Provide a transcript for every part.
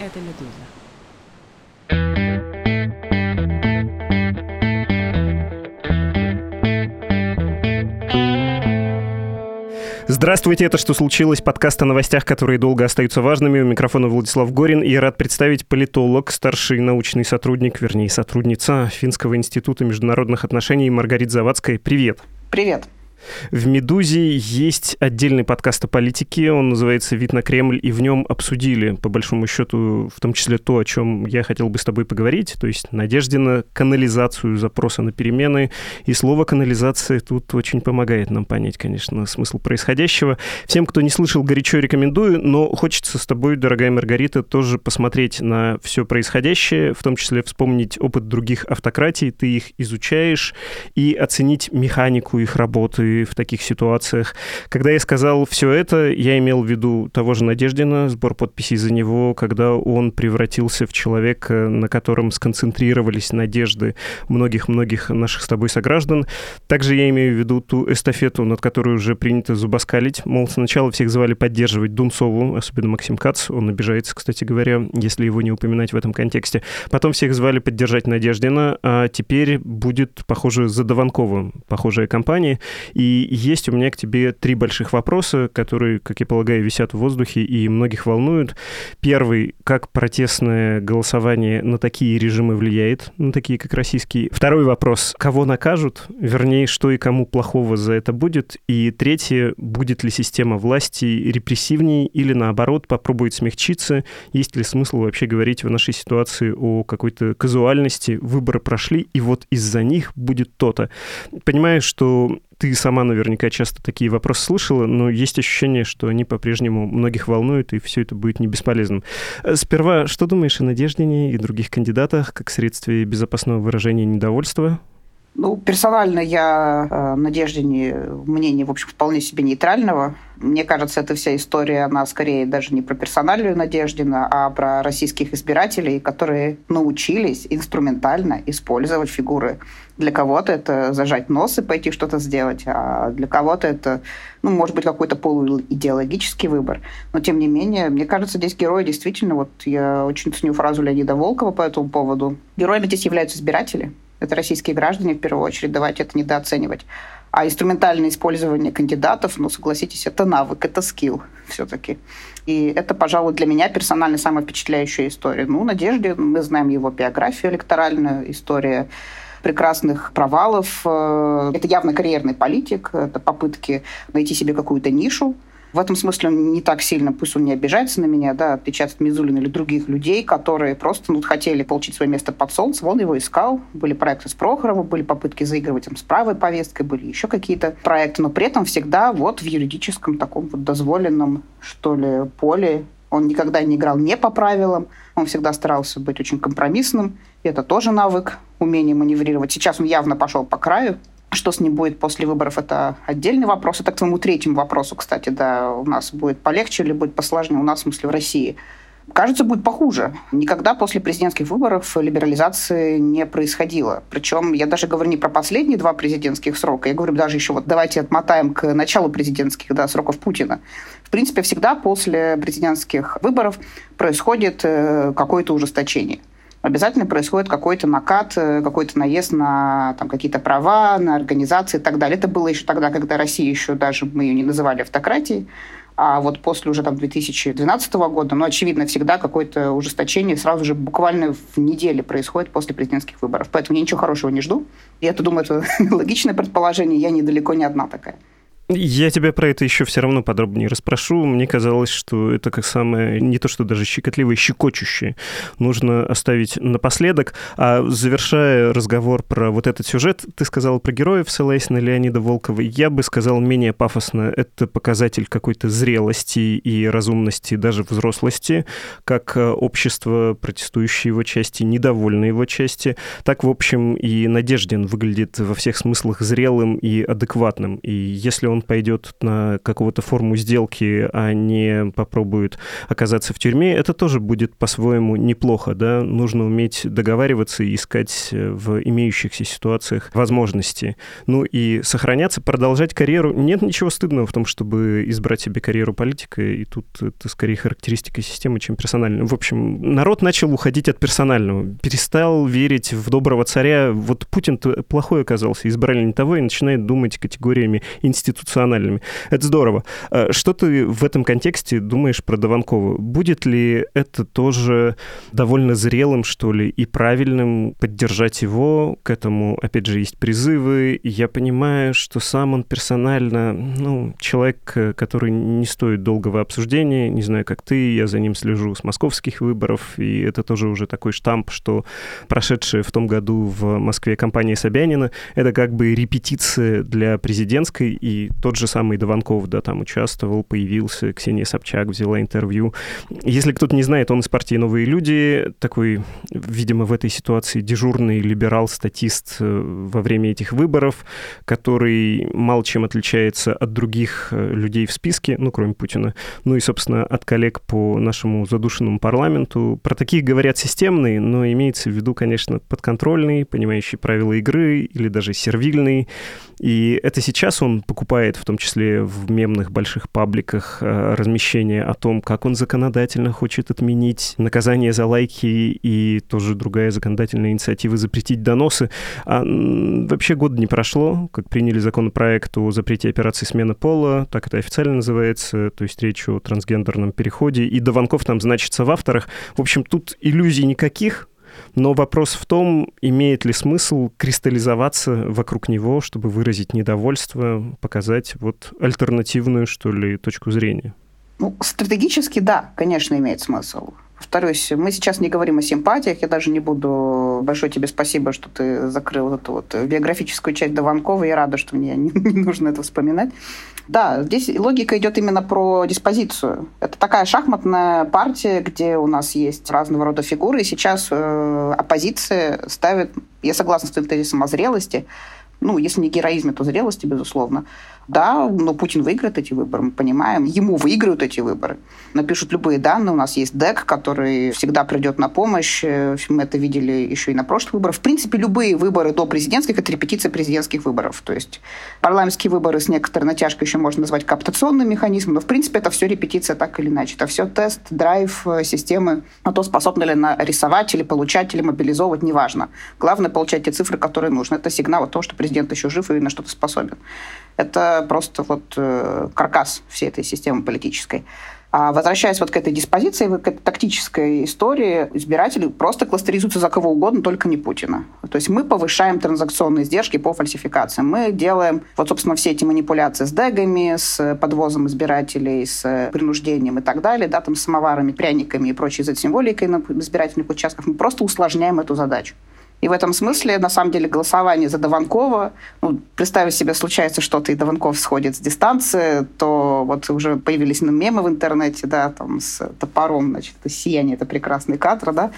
Это «Медуза». Здравствуйте, это «Что случилось?» Подкаст о новостях, которые долго остаются важными. У микрофона Владислав Горин и рад представить политолог, старший научный сотрудник, вернее, сотрудница Финского института международных отношений Маргарита Завадская. Привет. Привет. В «Медузе» есть отдельный подкаст о политике, он называется «Вид на Кремль», и в нем обсудили, по большому счету, в том числе то, о чем я хотел бы с тобой поговорить, то есть надежде на канализацию запроса на перемены, и слово «канализация» тут очень помогает нам понять, конечно, смысл происходящего. Всем, кто не слышал, горячо рекомендую, но хочется с тобой, дорогая Маргарита, тоже посмотреть на все происходящее, в том числе вспомнить опыт других автократий, ты их изучаешь, и оценить механику их работы, в таких ситуациях. Когда я сказал все это, я имел в виду того же Надеждина, сбор подписей за него, когда он превратился в человека, на котором сконцентрировались надежды многих-многих наших с тобой сограждан. Также я имею в виду ту эстафету, над которой уже принято зубоскалить. Мол, сначала всех звали поддерживать Дунцову, особенно Максим Кац, он обижается, кстати говоря, если его не упоминать в этом контексте. Потом всех звали поддержать Надеждина, а теперь будет, похоже, за Дованкова похожая кампания. И есть у меня к тебе три больших вопроса, которые, как я полагаю, висят в воздухе и многих волнуют. Первый, как протестное голосование на такие режимы влияет, на такие, как российские? Второй вопрос, кого накажут? Вернее, что и кому плохого за это будет? И третье, будет ли система власти репрессивнее или, наоборот, попробует смягчиться? Есть ли смысл вообще говорить в нашей ситуации о какой-то казуальности? Выборы прошли, и вот из-за них будет то-то. Понимаю, что ты сама наверняка часто такие вопросы слышала, но есть ощущение, что они по-прежнему многих волнуют, и все это будет не бесполезным. Э, сперва, что думаешь о Надеждине и других кандидатах как средстве безопасного выражения недовольства? Ну, персонально я э, Надеждине мнение, в общем, вполне себе нейтрального. Мне кажется, эта вся история, она скорее даже не про персоналию Надеждина, а про российских избирателей, которые научились инструментально использовать фигуры. Для кого-то это зажать нос и пойти что-то сделать, а для кого-то это, ну, может быть, какой-то полуидеологический выбор. Но, тем не менее, мне кажется, здесь герои действительно, вот я очень ценю фразу Леонида Волкова по этому поводу, героями здесь являются избиратели, это российские граждане, в первую очередь, давайте это недооценивать. А инструментальное использование кандидатов, ну, согласитесь, это навык, это скилл все-таки. И это, пожалуй, для меня персонально самая впечатляющая история. Ну, Надежде, мы знаем его биографию электоральную, история прекрасных провалов. Э, это явно карьерный политик, это попытки найти себе какую-то нишу, в этом смысле он не так сильно, пусть он не обижается на меня, да, отличается от Мизулина или других людей, которые просто ну, хотели получить свое место под солнцем, он его искал. Были проекты с Прохоровым, были попытки заигрывать им с правой повесткой, были еще какие-то проекты, но при этом всегда вот в юридическом таком вот дозволенном, что ли, поле. Он никогда не играл не по правилам, он всегда старался быть очень компромиссным. Это тоже навык, умение маневрировать. Сейчас он явно пошел по краю, что с ним будет после выборов, это отдельный вопрос. Это к твоему третьему вопросу, кстати, да, у нас будет полегче или будет посложнее у нас, в смысле, в России. Кажется, будет похуже. Никогда после президентских выборов либерализации не происходило. Причем я даже говорю не про последние два президентских срока, я говорю даже еще вот давайте отмотаем к началу президентских да, сроков Путина. В принципе, всегда после президентских выборов происходит э, какое-то ужесточение обязательно происходит какой-то накат, э, какой-то наезд на там, какие-то права, на организации и так далее. Это было еще тогда, когда Россия еще даже, мы ее не называли автократией, а вот после уже там 2012 года, ну, очевидно, всегда какое-то ужесточение сразу же буквально в неделе происходит после президентских выборов. Поэтому я ничего хорошего не жду. И это, думаю, это логичное предположение. Я недалеко не одна такая. Я тебя про это еще все равно подробнее расспрошу. Мне казалось, что это как самое, не то что даже щекотливое, щекочущее. Нужно оставить напоследок. А завершая разговор про вот этот сюжет, ты сказал про героев, ссылаясь на Леонида Волкова. Я бы сказал менее пафосно. Это показатель какой-то зрелости и разумности, даже взрослости, как э, общество, протестующее его части, недовольное его части. Так, в общем, и Надеждин выглядит во всех смыслах зрелым и адекватным. И если он он пойдет на какого-то форму сделки, а не попробует оказаться в тюрьме, это тоже будет по-своему неплохо, да, нужно уметь договариваться и искать э, в имеющихся ситуациях возможности. Ну и сохраняться, продолжать карьеру. Нет ничего стыдного в том, чтобы избрать себе карьеру политика, и тут это скорее характеристика системы, чем персональная. В общем, народ начал уходить от персонального, перестал верить в доброго царя. Вот Путин плохой оказался, избрали не того, и начинает думать категориями институциональными. Это здорово. А что ты в этом контексте думаешь про Дованкова? Будет ли это тоже довольно зрелым, что ли, и правильным поддержать его? К этому, опять же, есть призывы. Я понимаю, что сам он персонально, ну, человек, который не стоит долгого обсуждения. Не знаю, как ты, я за ним слежу с московских выборов, и это тоже уже такой штамп, что прошедшая в том году в Москве кампания Собянина, это как бы репетиция для президентской, и тот же самый Дованков, да, там участвовал, появился, Ксения Собчак взяла интервью. Если кто-то не знает, он из партии «Новые люди», такой, видимо, в этой ситуации дежурный либерал-статист э, во время этих выборов, который мало чем отличается от других э, людей в списке, ну, кроме Путина, ну и, собственно, от коллег по нашему задушенному парламенту. Про таких говорят системные, но имеется в виду, конечно, подконтрольный, понимающий правила игры или даже сервильный. И это сейчас он покупает, в том числе в мемных больших пабликах, э, размещение о том, как он законодательно хочет отменить наказание за лайки и тоже другая законодательная инициатива запретить доносы. А вообще года не прошло, как приняли законопроект о запрете операции смена пола, так это официально называется, то есть речь о трансгендерном переходе, и Дованков там значится в авторах. В общем, тут иллюзий никаких, но вопрос в том, имеет ли смысл кристаллизоваться вокруг него, чтобы выразить недовольство, показать вот альтернативную, что ли, точку зрения. Ну, стратегически, да, конечно, имеет смысл. Повторюсь, мы сейчас не говорим о симпатиях. Я даже не буду... Большое тебе спасибо, что ты закрыл эту вот биографическую часть Дованкова. Я рада, что мне не, не нужно это вспоминать. Да, здесь логика идет именно про диспозицию. Это такая шахматная партия, где у нас есть разного рода фигуры. И сейчас э, оппозиция ставит... Я согласна с твоим тезисом о зрелости. Ну, если не героизме, то зрелости, безусловно. Да, но Путин выиграет эти выборы, мы понимаем. Ему выиграют эти выборы. Напишут любые данные. У нас есть ДЭК, который всегда придет на помощь. Э, мы это видели еще и на прошлых выборах. В принципе, любые выборы до президентских – это репетиция президентских выборов. То есть парламентские выборы с некоторой натяжкой еще можно назвать кооптационным механизмом, но, в принципе, это все репетиция так или иначе. Это все тест, драйв э, системы на то, способны ли нарисовать или получать, или мобилизовывать, неважно. Главное – получать те цифры, которые нужны. Это сигнал о том, что президент еще жив и на что-то способен. Это просто вот э, каркас всей этой системы политической. А возвращаясь вот к этой диспозиции, к этой тактической истории, избиратели просто кластеризуются за кого угодно, только не Путина. То есть мы повышаем транзакционные издержки по фальсификациям. Мы делаем, вот, собственно, все эти манипуляции с дегами, с подвозом избирателей, с принуждением и так далее, да, там, с самоварами, пряниками и прочей символикой на избирательных участках. Мы просто усложняем эту задачу. И в этом смысле, на самом деле, голосование за Дованкова, ну, представить себе, случается что-то, и Дованков сходит с дистанции, то вот уже появились мемы в интернете, да, там с топором, значит, сияние, это прекрасный кадр, да,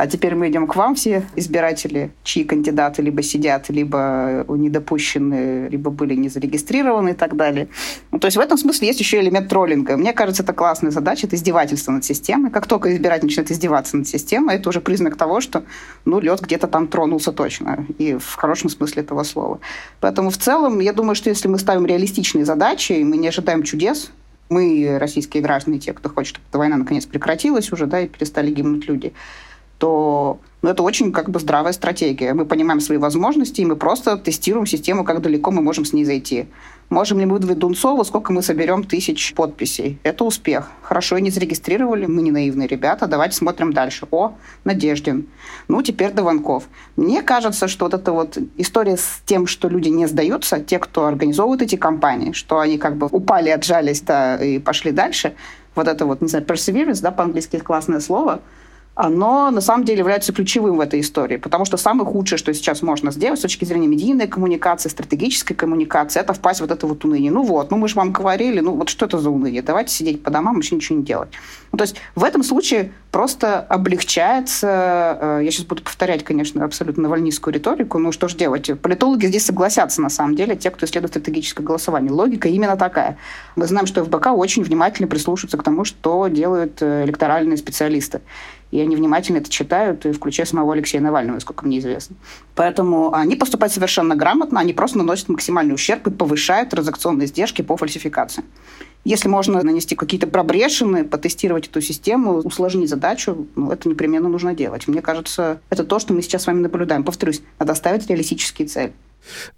а теперь мы идем к вам, все избиратели, чьи кандидаты либо сидят, либо недопущены, либо были не зарегистрированы и так далее. Ну, то есть в этом смысле есть еще элемент троллинга. Мне кажется, это классная задача, это издевательство над системой. Как только избиратель начинает издеваться над системой, это уже признак того, что ну, лед где-то там тронулся точно, и в хорошем смысле этого слова. Поэтому в целом, я думаю, что если мы ставим реалистичные задачи, и мы не ожидаем чудес, мы, российские граждане, те, кто хочет, чтобы эта война наконец прекратилась уже, да, и перестали гибнуть люди, то ну, это очень как бы здравая стратегия. Мы понимаем свои возможности, и мы просто тестируем систему, как далеко мы можем с ней зайти. Можем ли мы выдавить Дунцову, сколько мы соберем тысяч подписей? Это успех. Хорошо, и не зарегистрировали, мы не наивные ребята, давайте смотрим дальше. О, Надеждин. Ну, теперь Дованков. Мне кажется, что вот эта вот история с тем, что люди не сдаются, те, кто организовывают эти компании, что они как бы упали, отжались, да, и пошли дальше, вот это вот, не знаю, perseverance, да, по-английски классное слово – оно на самом деле является ключевым в этой истории. Потому что самое худшее, что сейчас можно сделать с точки зрения медийной коммуникации, стратегической коммуникации, это впасть в вот это вот уныние. Ну вот, ну мы же вам говорили, ну вот что это за уныние? Давайте сидеть по домам, вообще ничего не делать. Ну, то есть в этом случае просто облегчается, э, я сейчас буду повторять, конечно, абсолютно навальнистскую риторику, ну что ж делать, политологи здесь согласятся, на самом деле, те, кто исследует стратегическое голосование. Логика именно такая. Мы знаем, что ФБК очень внимательно прислушивается к тому, что делают э, электоральные специалисты. И они внимательно это читают, включая самого Алексея Навального, сколько мне известно. Поэтому они поступают совершенно грамотно, они просто наносят максимальный ущерб и повышают транзакционные издержки по фальсификации. Если можно нанести какие-то пробрешины, потестировать эту систему, усложнить задачу, ну, это непременно нужно делать. Мне кажется, это то, что мы сейчас с вами наблюдаем. Повторюсь, надо ставить реалистические цели.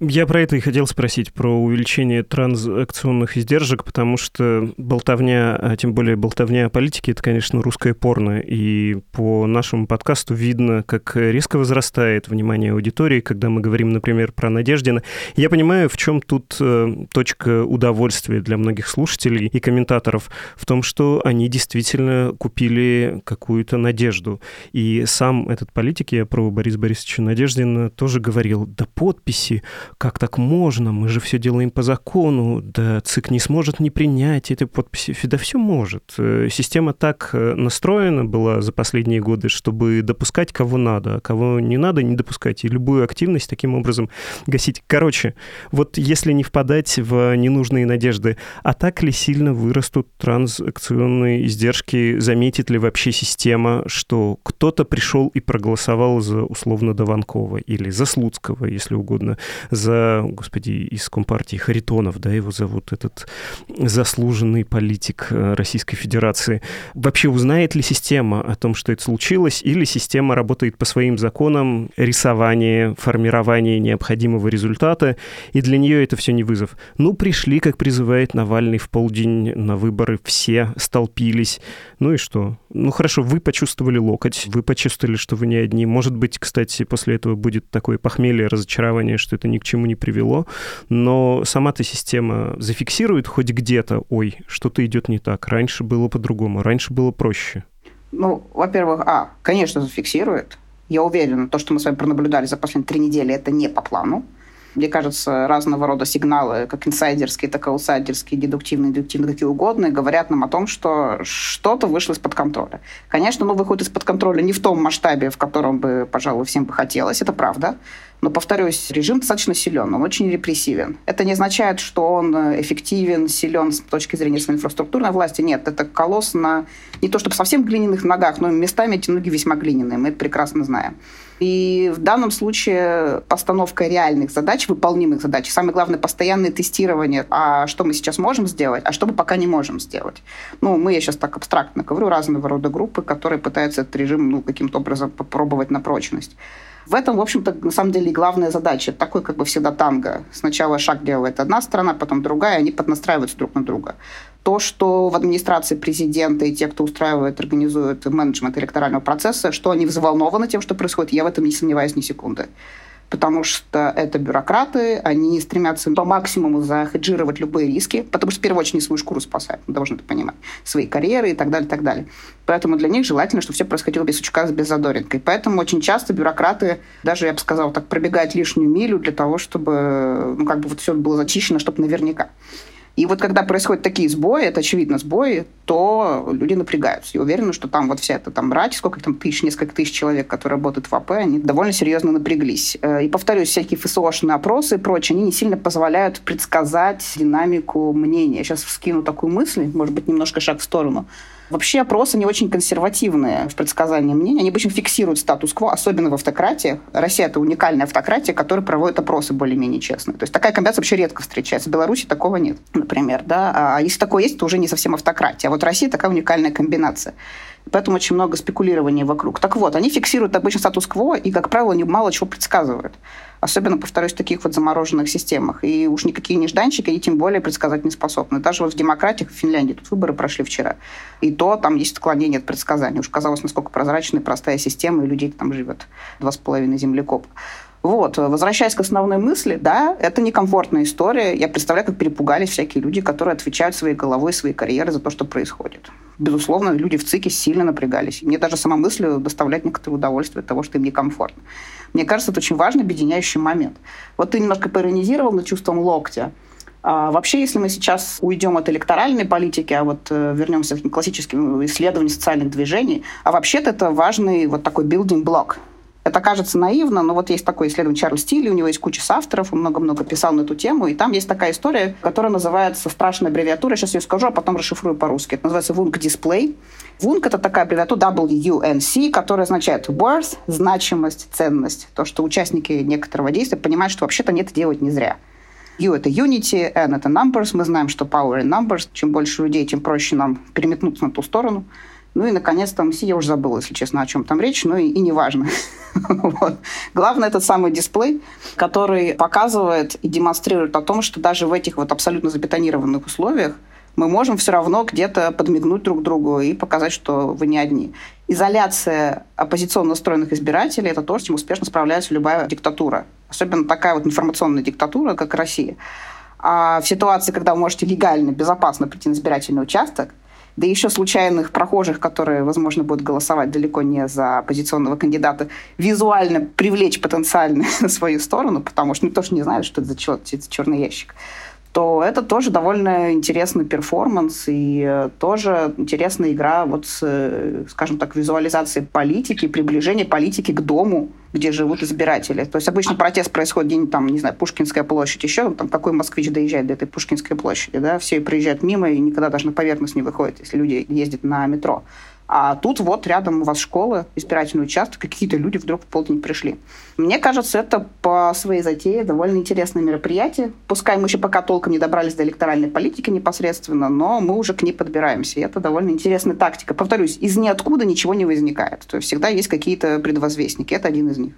Я про это и хотел спросить, про увеличение транзакционных издержек, потому что болтовня, а тем более болтовня о политике, это, конечно, русское порно, и по нашему подкасту видно, как резко возрастает внимание аудитории, когда мы говорим, например, про Надеждина. Я понимаю, в чем тут э, точка удовольствия для многих слушателей и комментаторов, в том, что они действительно купили какую-то надежду. И сам этот политик, я про Бориса Борисовича Надеждина, тоже говорил, да подписи подписи. Как так можно? Мы же все делаем по закону. Да ЦИК не сможет не принять эти подписи. Да все может. Э, система так э, настроена была за последние годы, чтобы допускать кого надо, а кого не надо, не допускать. И любую активность таким образом гасить. Короче, вот если не впадать в ненужные надежды, а так ли сильно вырастут транзакционные издержки? Заметит ли вообще система, что кто-то пришел и проголосовал за условно Дованкова или за Слуцкого, если угодно, за, господи, из Компартии Харитонов, да, его зовут, этот заслуженный политик э, Российской Федерации. Вообще узнает ли система о том, что это случилось, или система работает по своим законам рисования, формирования необходимого результата, и для нее это все не вызов. Ну, пришли, как призывает Навальный, в полдень на выборы, все столпились. Ну и что? Ну хорошо, вы почувствовали локоть, вы почувствовали, что вы не одни. Может быть, кстати, после этого будет такое похмелье, разочарование, что это ни к чему не привело, но сама-то система зафиксирует хоть где-то, ой, что-то идет не так, раньше было по-другому, раньше было проще. Ну, во-первых, а, конечно, зафиксирует. Я уверена, то, что мы с вами пронаблюдали за последние три недели, это не по плану. Мне кажется, разного рода сигналы, как инсайдерские, так и аутсайдерские, дедуктивные, дедуктивные, какие угодно, говорят нам о том, что что-то вышло из-под контроля. Конечно, оно выходит из-под контроля не в том масштабе, в котором бы, пожалуй, всем бы хотелось, это правда. Но, повторюсь, режим достаточно силен, он очень репрессивен. Это не означает, что он эффективен, силен с точки зрения своей инфраструктурной власти. Нет, это колосс на не то чтобы совсем глиняных ногах, но местами эти ноги весьма глиняные, мы это прекрасно знаем. И в данном случае постановка реальных задач, выполнимых задач, самое главное, постоянное тестирование, а что мы сейчас можем сделать, а что мы пока не можем сделать. Ну, мы, я сейчас так абстрактно говорю, разного рода группы, которые пытаются этот режим ну, каким-то образом попробовать на прочность. В этом, в общем-то, на самом деле главная задача. Такой, как бы всегда, танго. Сначала шаг делает одна страна, потом другая, они поднастраиваются друг на друга. То, что в администрации президента и те, кто устраивает, организует менеджмент электорального процесса, что они взволнованы тем, что происходит, я в этом не сомневаюсь ни секунды потому что это бюрократы, они стремятся по максимуму захеджировать любые риски, потому что в первую очередь свою шкуру спасают, мы должны это понимать, свои карьеры и так далее, и так далее. Поэтому для них желательно, чтобы все происходило без сучка, без задоринкой. Поэтому очень часто бюрократы, даже, я бы сказала, так пробегают лишнюю милю для того, чтобы ну, как бы вот все было зачищено, чтобы наверняка. И вот когда происходят такие сбои, это очевидно сбои, то люди напрягаются. И уверены, что там вот вся эта там брать, сколько там тысяч, несколько тысяч человек, которые работают в АП, они довольно серьезно напряглись. Э, и повторюсь, всякие ФСОшные опросы и прочее, они не сильно позволяют предсказать динамику мнения. Я сейчас вскину такую мысль, может быть, немножко шаг в сторону. Вообще опросы не очень консервативные в предсказании мнений. Они обычно фиксируют статус-кво, особенно в автократиях. Россия — это уникальная автократия, которая проводит опросы более-менее честно. То есть такая комбинация вообще редко встречается. В Беларуси такого нет, например. Да? А если такое есть, то уже не совсем автократия. А вот Россия — такая уникальная комбинация. Поэтому очень много спекулирования вокруг. Так вот, они фиксируют обычно статус-кво и, как правило, мало чего предсказывают. Особенно, повторюсь, в таких вот замороженных системах. И уж никакие нежданчики они тем более предсказать не способны. Даже вот в демократиях в Финляндии, тут выборы прошли вчера, и то там есть отклонение от предсказаний. Уж казалось, насколько прозрачная и простая система, и людей там живет два с половиной землекопа. Вот, возвращаясь к основной мысли, да, это некомфортная история. Я представляю, как перепугались всякие люди, которые отвечают своей головой, своей карьерой за то, что происходит. Безусловно, люди в ЦИКе сильно напрягались. мне даже сама мысль доставляет некоторое удовольствие от того, что им некомфортно. Мне кажется, это очень важный объединяющий момент. Вот ты немножко поиронизировал над чувством локтя. А вообще, если мы сейчас уйдем от электоральной политики, а вот э, вернемся к классическим исследованиям социальных движений, а вообще-то это важный вот такой building блок. Это кажется наивно, но вот есть такой исследователь Чарльз Тилли, у него есть куча авторов, он много-много писал на эту тему, и там есть такая история, которая называется страшная аббревиатура, сейчас ее скажу, а потом расшифрую по-русски. Это называется WUNC Display. WUNC — это такая аббревиатура WUNC, которая означает worth, значимость, ценность. То, что участники некоторого действия понимают, что вообще-то нет делать не зря. U — это unity, N — это numbers. Мы знаем, что power in numbers. Чем больше людей, тем проще нам переметнуться на ту сторону. Ну и, наконец, там C я уже забыла, если честно, о чем там речь, но и, и не важно. вот. Главное, этот самый дисплей, который показывает и демонстрирует о том, что даже в этих вот абсолютно забетонированных условиях мы можем все равно где-то подмигнуть друг другу и показать, что вы не одни. Изоляция оппозиционно настроенных избирателей – это то, с чем успешно справляется любая диктатура. Особенно такая вот информационная диктатура, как Россия. А в ситуации, когда вы можете легально, безопасно прийти на избирательный участок, да еще случайных прохожих, которые, возможно, будут голосовать далеко не за оппозиционного кандидата, визуально привлечь потенциально на свою сторону, потому что никто же не знает, что это за черный ящик то это тоже довольно интересный перформанс и э, тоже интересная игра вот с, э, скажем так, визуализацией политики, приближение политики к дому, где живут избиратели. То есть обычно протест происходит где-нибудь там, не знаю, Пушкинская площадь, еще там какой москвич доезжает до этой Пушкинской площади, да, все проезжают мимо и никогда даже на поверхность не выходят, если люди ездят на метро. А тут вот рядом у вас школа, избирательный участок, какие-то люди вдруг в полдень пришли. Мне кажется, это по своей затее довольно интересное мероприятие. Пускай мы еще пока толком не добрались до электоральной политики непосредственно, но мы уже к ней подбираемся. И это довольно интересная тактика. Повторюсь, из ниоткуда ничего не возникает. То есть всегда есть какие-то предвозвестники. Это один из них.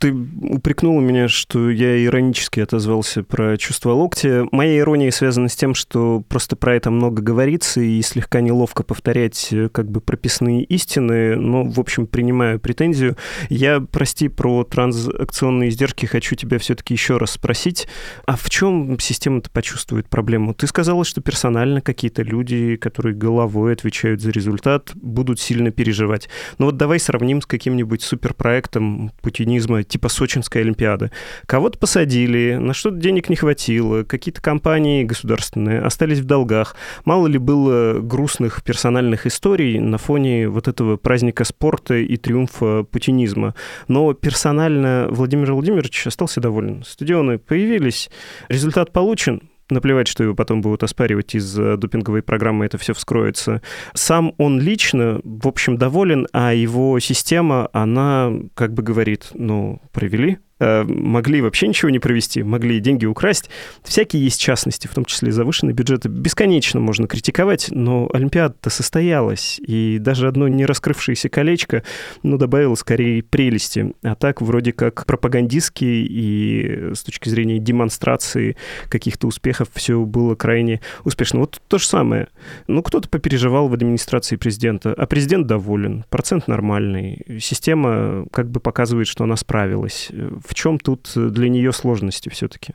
Ты упрекнула меня, что я иронически отозвался про чувство локтя. Моя ирония связана с тем, что просто про это много говорится, и слегка неловко повторять э, как бы прописные истины, но, в общем, принимаю претензию. Я, прости, про транзакционные издержки хочу тебя все-таки еще раз спросить. А в чем система-то почувствует проблему? Ты сказала, что персонально какие-то люди, которые головой отвечают за результат, будут сильно переживать. Но вот давай сравним с каким-нибудь суперпроектом путинизма туризма, типа Сочинской Олимпиады. Кого-то посадили, на что-то денег не хватило, какие-то компании государственные остались в долгах. Мало ли было грустных персональных историй на фоне вот этого праздника спорта и триумфа путинизма. Но персонально Владимир Владимирович остался доволен. Стадионы появились, результат получен, наплевать, что его потом будут оспаривать из допинговой программы, это все вскроется. Сам он лично, в общем, доволен, а его система, она как бы говорит, ну, провели, Э, могли вообще ничего не провести, могли деньги украсть. Всякие есть частности, в том числе завышенные бюджеты. Бесконечно можно критиковать, но Олимпиада-то состоялась, и даже одно не раскрывшееся колечко, ну, добавило скорее прелести. А так вроде как пропагандистский и с точки зрения демонстрации каких-то успехов все было крайне успешно. Вот то же самое. Ну, кто-то попереживал в администрации президента, а президент доволен, процент нормальный, система как бы показывает, что она справилась в чем тут для нее сложности все-таки?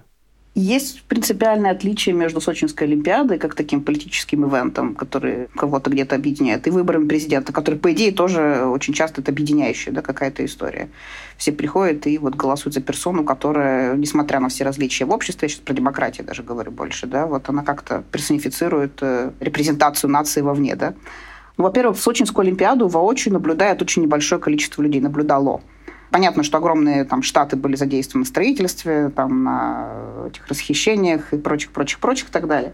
Есть принципиальное отличие между Сочинской Олимпиадой, как таким политическим ивентом, который кого-то где-то объединяет, и выборами президента, который, по идее, тоже очень часто это объединяющая да, какая-то история. Все приходят и вот голосуют за персону, которая, несмотря на все различия в обществе, я сейчас про демократию даже говорю больше, да, вот она как-то персонифицирует э, репрезентацию нации вовне, да. Ну, во-первых, в Сочинскую Олимпиаду воочию наблюдает очень небольшое количество людей, наблюдало. Понятно, что огромные там штаты были задействованы в строительстве, там, на этих расхищениях и прочих, прочих, прочих и так далее.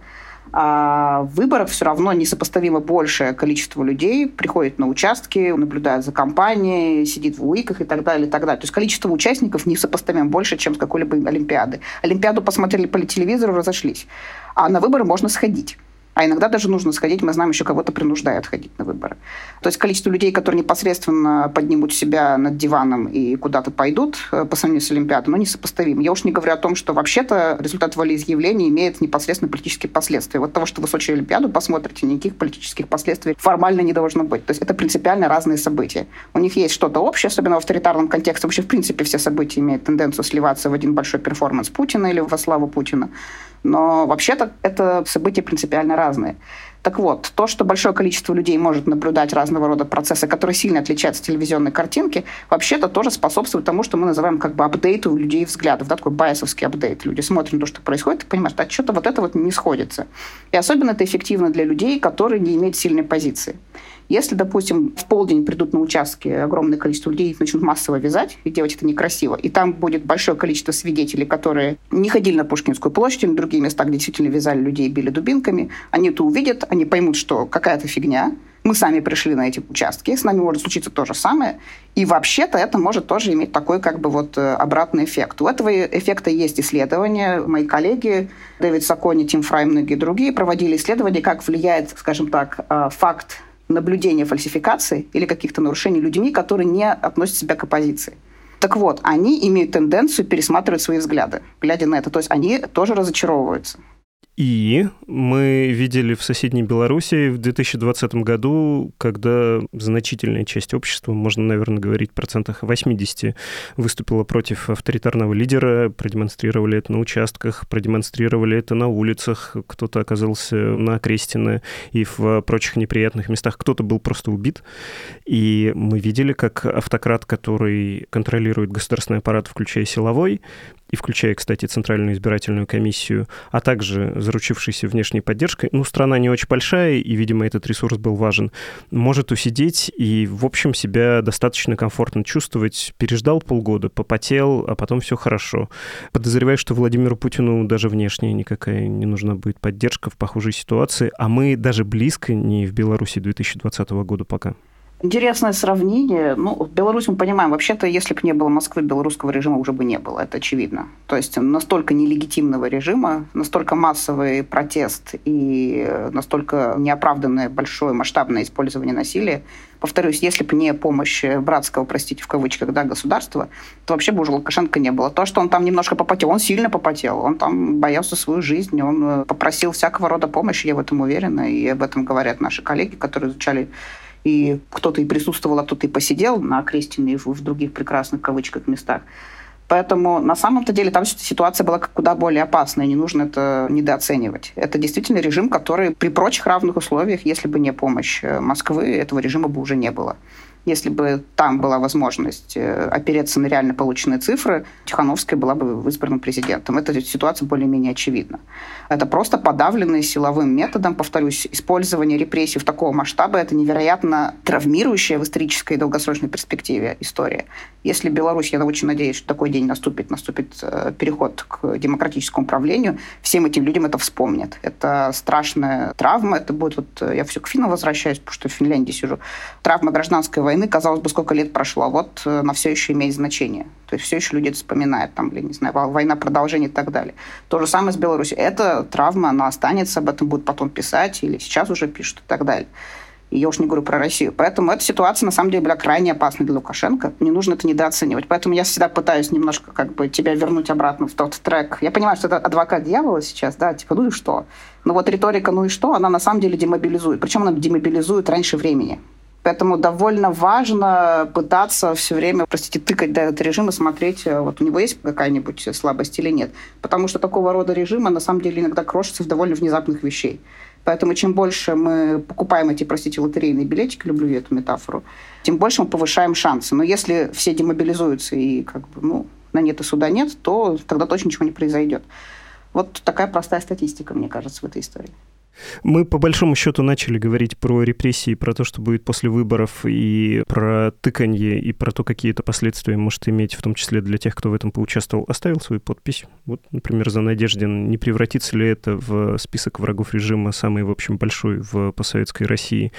А в выборах все равно несопоставимо большее количество людей приходит на участки, наблюдает за компанией, сидит в УИКах и так далее, и так далее. То есть количество участников несопоставимо больше, чем с какой-либо Олимпиады. Олимпиаду посмотрели по телевизору, разошлись. А на выборы можно сходить. А иногда даже нужно сходить, мы знаем, еще кого-то принуждают ходить на выборы. То есть количество людей, которые непосредственно поднимут себя над диваном и куда-то пойдут э, по сравнению с Олимпиадой, ну, несопоставимо. Я уж не говорю о том, что вообще-то результат волеизъявления имеет непосредственно политические последствия. Вот того, что вы Сочи Олимпиаду посмотрите, никаких политических последствий формально не должно быть. То есть это принципиально разные события. У них есть что-то общее, особенно в авторитарном контексте. Вообще, в принципе, все события имеют тенденцию сливаться в один большой перформанс Путина или во славу Путина. Но вообще-то это события принципиально разные. Так вот, то, что большое количество людей может наблюдать разного рода процессы, которые сильно отличаются от телевизионной картинки, вообще-то тоже способствует тому, что мы называем как бы апдейту у людей взглядов, да, такой байесовский апдейт. Люди смотрят на то, что происходит, и понимают, а что-то вот это вот не сходится. И особенно это эффективно для людей, которые не имеют сильной позиции. Если, допустим, в полдень придут на участки огромное количество людей, их начнут массово вязать и делать это некрасиво, и там будет большое количество свидетелей, которые не ходили на Пушкинскую площадь или на другие места, где действительно вязали людей и били дубинками, они это увидят, они поймут, что какая-то фигня, мы сами пришли на эти участки, с нами может случиться то же самое, и вообще-то это может тоже иметь такой как бы вот э, обратный эффект. У этого эффекта есть исследования. Мои коллеги Дэвид Сакони, Тим Фрай и многие другие проводили исследования, как влияет, скажем так, э, факт наблюдения фальсификаций или каких-то нарушений людьми, которые не относят себя к оппозиции. Так вот, они имеют тенденцию пересматривать свои взгляды, глядя на это. То есть они тоже разочаровываются. И мы видели в соседней Беларуси в 2020 году, когда значительная часть общества, можно, наверное, говорить, в процентах 80, выступила против авторитарного лидера, продемонстрировали это на участках, продемонстрировали это на улицах, кто-то оказался на Крестино и в прочих неприятных местах, кто-то был просто убит. И мы видели, как автократ, который контролирует государственный аппарат, включая силовой, и включая, кстати, Центральную избирательную комиссию, а также заручившийся внешней поддержкой, ну, страна не очень большая, и, видимо, этот ресурс был важен, может усидеть и, в общем, себя достаточно комфортно чувствовать. Переждал полгода, попотел, а потом все хорошо. Подозреваю, что Владимиру Путину даже внешне никакая не нужна будет поддержка в похожей ситуации, а мы даже близко не в Беларуси 2020 года пока. Интересное сравнение. Ну, Беларусь мы понимаем, вообще-то, если бы не было Москвы, белорусского режима уже бы не было, это очевидно. То есть настолько нелегитимного режима, настолько массовый протест и настолько неоправданное большое масштабное использование насилия. Повторюсь, если бы не помощь братского, простите, в кавычках, да, государства, то вообще бы уже Лукашенко не было. То, что он там немножко попотел, он сильно попотел, он там боялся свою жизнь, он попросил всякого рода помощи, я в этом уверена, и об этом говорят наши коллеги, которые изучали и кто-то и присутствовал, а кто-то и посидел на Крестине и в, других прекрасных кавычках местах. Поэтому на самом-то деле там ситуация была куда более опасная, не нужно это недооценивать. Это действительно режим, который при прочих равных условиях, если бы не помощь э, Москвы, этого режима бы уже не было. Если бы там была возможность э, опереться на реально полученные цифры, Тихановская была бы избрана президентом. Эта ситуация более-менее очевидна. Это просто подавленный силовым методом, повторюсь, использование репрессий в такого масштаба, это невероятно травмирующая в исторической и долгосрочной перспективе история. Если Беларусь, я очень надеюсь, что такой день наступит, наступит э, переход к демократическому управлению, всем этим людям это вспомнят. Это страшная травма, это будет, вот э, я все к финну возвращаюсь, потому что в Финляндии сижу, травма гражданской войны, казалось бы, сколько лет прошло, а вот э, она все еще имеет значение. То есть все еще люди это вспоминают, там, или, не знаю, война продолжение и так далее. То же самое с Беларусью. Эта травма, она останется, об этом будут потом писать, или сейчас уже пишут и так далее. И я уж не говорю про Россию. Поэтому эта ситуация, на самом деле, была крайне опасной для Лукашенко. Не нужно это недооценивать. Поэтому я всегда пытаюсь немножко как бы тебя вернуть обратно в тот трек. Я понимаю, что это адвокат дьявола сейчас, да, типа, ну и что? Но вот риторика «ну и что?» она на самом деле демобилизует. Причем она демобилизует раньше времени. Поэтому довольно важно пытаться все время, простите, тыкать до этот режим и смотреть, э, вот у него есть какая-нибудь слабость или нет. Потому что такого рода режима на самом деле иногда крошится в довольно внезапных вещей. Поэтому чем больше мы покупаем эти, простите, лотерейные билетики, люблю я эту метафору, тем больше мы повышаем шансы. Но если все демобилизуются и как бы, ну, на нет и суда нет, то тогда точно ничего не произойдет. Вот такая простая статистика, мне кажется, в этой истории. Мы по большому счету начали говорить про репрессии, про то, что будет после выборов, и про тыканье, и про то, какие это последствия может иметь, в том числе для тех, кто в этом поучаствовал. Оставил свою подпись. Вот, например, за Надеждин. Не превратится ли это в список врагов режима самый, в общем, большой в постсоветской России?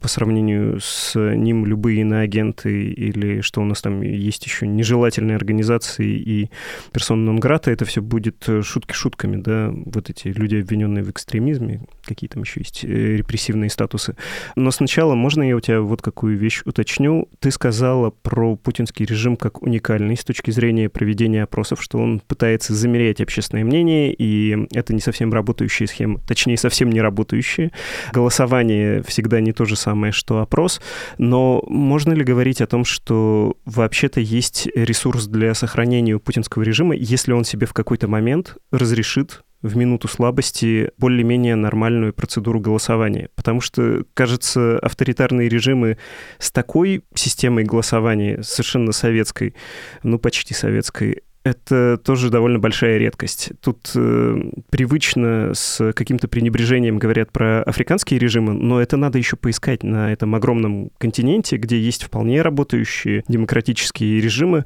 По сравнению с ним любые иноагенты или что у нас там есть еще нежелательные организации и персона нон это все будет шутки шутками, да, вот эти люди, обвиненные в экстремизме, какие там еще есть э, репрессивные статусы. Но сначала можно я у тебя вот какую вещь уточню? Ты сказала про путинский режим как уникальный с точки зрения проведения опросов, что он пытается замерять общественное мнение, и это не совсем работающая схема, точнее, совсем не работающая. Голосование всегда не то же самое, что опрос, но можно ли говорить о том, что вообще-то есть ресурс для сохранения путинского режима, если он себе в какой-то момент разрешит в минуту слабости более-менее нормальную процедуру голосования. Потому что, кажется, авторитарные режимы с такой системой голосования, совершенно советской, ну, почти советской, это тоже довольно большая редкость. Тут э, привычно с каким-то пренебрежением говорят про африканские режимы, но это надо еще поискать на этом огромном континенте, где есть вполне работающие демократические режимы,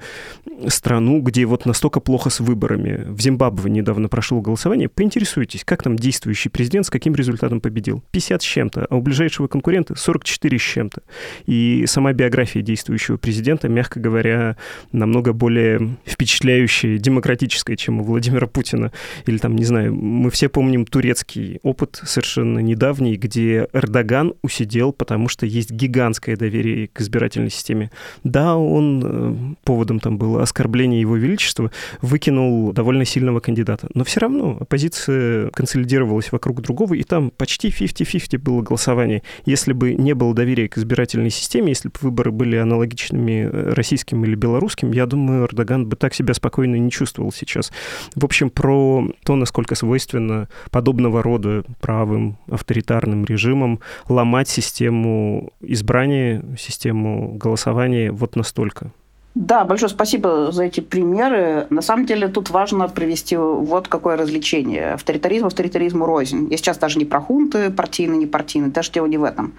страну, где вот настолько плохо с выборами. В Зимбабве недавно прошло голосование. Поинтересуйтесь, как там действующий президент, с каким результатом победил? 50 с чем-то, а у ближайшего конкурента 44 с чем-то. И сама биография действующего президента, мягко говоря, намного более впечатляющая демократической, чем у Владимира Путина. Или там, не знаю, мы все помним турецкий опыт совершенно недавний, где Эрдоган усидел, потому что есть гигантское доверие к избирательной системе. Да, он, э, поводом там было оскорбление его величества, выкинул довольно сильного кандидата. Но все равно оппозиция консолидировалась вокруг другого, и там почти 50-50 было голосование. Если бы не было доверия к избирательной системе, если бы выборы были аналогичными э, российским или белорусским, я думаю, Эрдоган бы так себя спокойно спокойно не чувствовал сейчас. В общем, про то, насколько свойственно подобного рода правым авторитарным режимам ломать систему избрания, систему голосования вот настолько. Да, большое спасибо за эти примеры. На самом деле тут важно привести вот какое развлечение. Авторитаризм авторитаризму рознь. Я сейчас даже не про хунты партийные, не партийные, даже дело не в этом.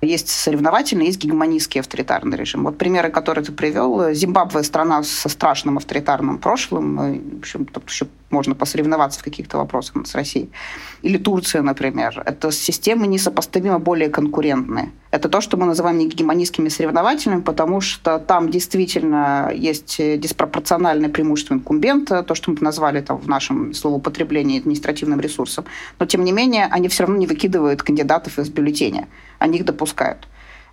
Есть соревновательный, есть гегемонистский авторитарный режим. Вот примеры, которые ты привел. Зимбабве – страна со страшным авторитарным прошлым. В общем, тут еще можно посоревноваться в каких-то вопросах с Россией. Или Турция, например. Это системы несопоставимо более конкурентные. Это то, что мы называем не гегемонистскими соревновательными, потому что там действительно есть диспропорциональное преимущество инкумбента, то, что мы назвали там, в нашем словоупотреблении административным ресурсом. Но, тем не менее, они все равно не выкидывают кандидатов из бюллетеня. Они их допускают.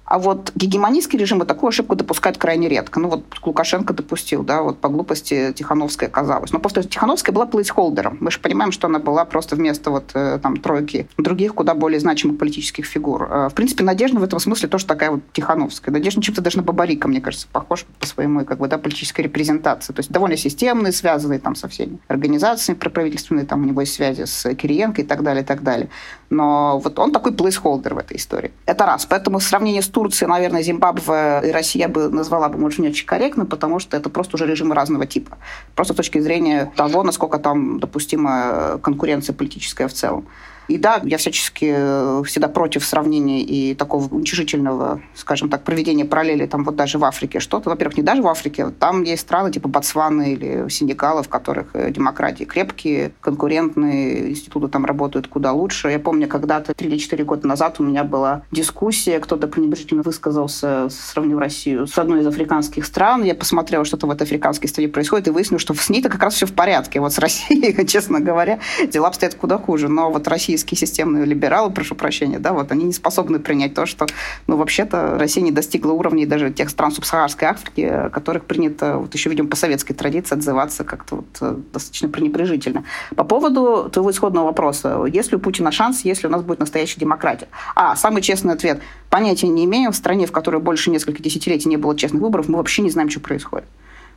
А вот гегемонистский режим такую ошибку допускает крайне редко. Ну вот Лукашенко допустил, да, вот по глупости Тихановская оказалась. Но повторюсь, Тихановская была плейсхолдером. Мы же понимаем, что она была просто вместо вот э, там тройки других куда более значимых политических фигур. Э, в принципе, Надежда в этом смысле тоже такая вот Тихановская. Надежда чем-то даже на Бабарика, мне кажется, похож по своему как бы, да, политической репрезентации. То есть довольно системный, связанный там со всеми организациями проправительственные, там у него есть связи с Кириенко и так далее, и так далее. Но вот он такой плейсхолдер в этой истории. Это раз. Поэтому сравнение с Турции, наверное, Зимбабве и Россия бы назвала бы, может, не очень корректно, потому что это просто уже режимы разного типа. Просто с точки зрения того, насколько там допустима конкуренция политическая в целом. И да, я всячески э, всегда против сравнения и такого уничижительного, скажем так, проведения параллели там вот даже в Африке что-то. Во-первых, не даже в Африке. Там есть страны типа Ботсваны или Сенегала, в которых э, демократии крепкие, конкурентные, институты там работают куда лучше. Я помню, когда-то три или четыре года назад у меня была дискуссия, кто-то пренебрежительно высказался, сравнив Россию с одной из африканских стран. Я посмотрела, что-то в этой африканской стране происходит, и выяснила, что с ней-то как раз все в порядке. Вот с Россией, честно говоря, дела обстоят куда хуже. Но вот Россия российские системные либералы, прошу прощения, да, вот они не способны принять то, что, ну, вообще-то Россия не достигла уровней даже тех стран субсахарской Африки, которых принято, вот еще, видимо, по советской традиции отзываться как-то вот э, достаточно пренебрежительно. По поводу твоего исходного вопроса, есть ли у Путина шанс, если у нас будет настоящая демократия? А, самый честный ответ. Понятия не имеем. В стране, в которой больше нескольких десятилетий не было честных выборов, мы вообще не знаем, что происходит